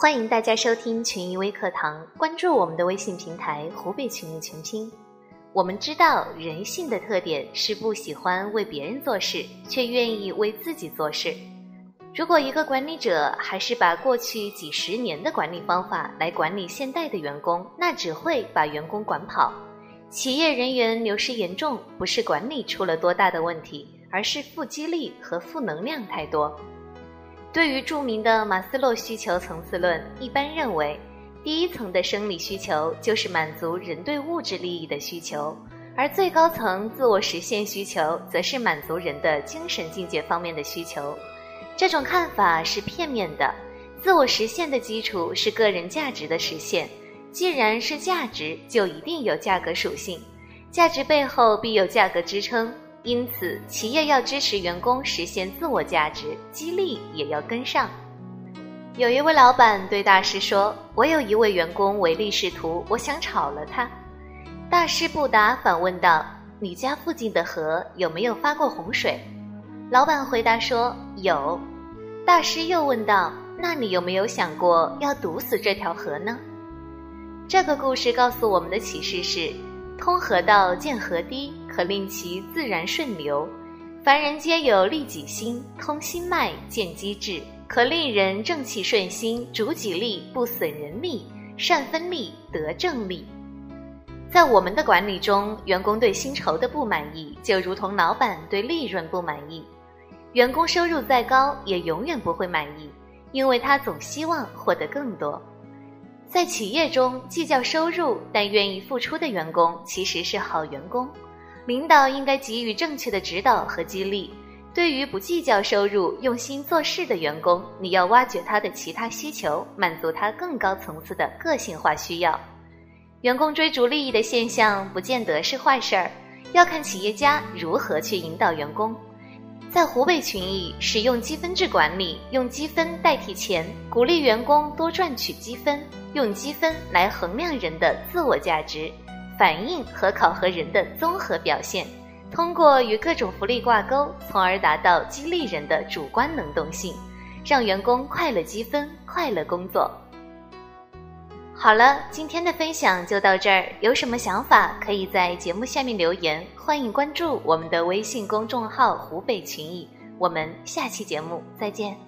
欢迎大家收听群益微课堂，关注我们的微信平台“湖北群益全拼”。我们知道人性的特点是不喜欢为别人做事，却愿意为自己做事。如果一个管理者还是把过去几十年的管理方法来管理现代的员工，那只会把员工管跑。企业人员流失严重，不是管理出了多大的问题，而是负激励和负能量太多。对于著名的马斯洛需求层次论，一般认为，第一层的生理需求就是满足人对物质利益的需求，而最高层自我实现需求，则是满足人的精神境界方面的需求。这种看法是片面的。自我实现的基础是个人价值的实现，既然是价值，就一定有价格属性，价值背后必有价格支撑。因此，企业要支持员工实现自我价值，激励也要跟上。有一位老板对大师说：“我有一位员工唯利是图，我想炒了他。”大师不答，反问道：“你家附近的河有没有发过洪水？”老板回答说：“有。”大师又问道：“那你有没有想过要堵死这条河呢？”这个故事告诉我们的启示是。通河道见河堤，可令其自然顺流；凡人皆有利己心，通心脉见机智，可令人正气顺心，主己力不损人力，善分力得正力。在我们的管理中，员工对薪酬的不满意，就如同老板对利润不满意。员工收入再高，也永远不会满意，因为他总希望获得更多。在企业中，计较收入但愿意付出的员工其实是好员工。领导应该给予正确的指导和激励。对于不计较收入、用心做事的员工，你要挖掘他的其他需求，满足他更高层次的个性化需要。员工追逐利益的现象不见得是坏事儿，要看企业家如何去引导员工。在湖北群益，使用积分制管理，用积分代替钱，鼓励员工多赚取积分。用积分来衡量人的自我价值，反映和考核人的综合表现，通过与各种福利挂钩，从而达到激励人的主观能动性，让员工快乐积分，快乐工作。好了，今天的分享就到这儿，有什么想法可以在节目下面留言，欢迎关注我们的微信公众号“湖北群益”，我们下期节目再见。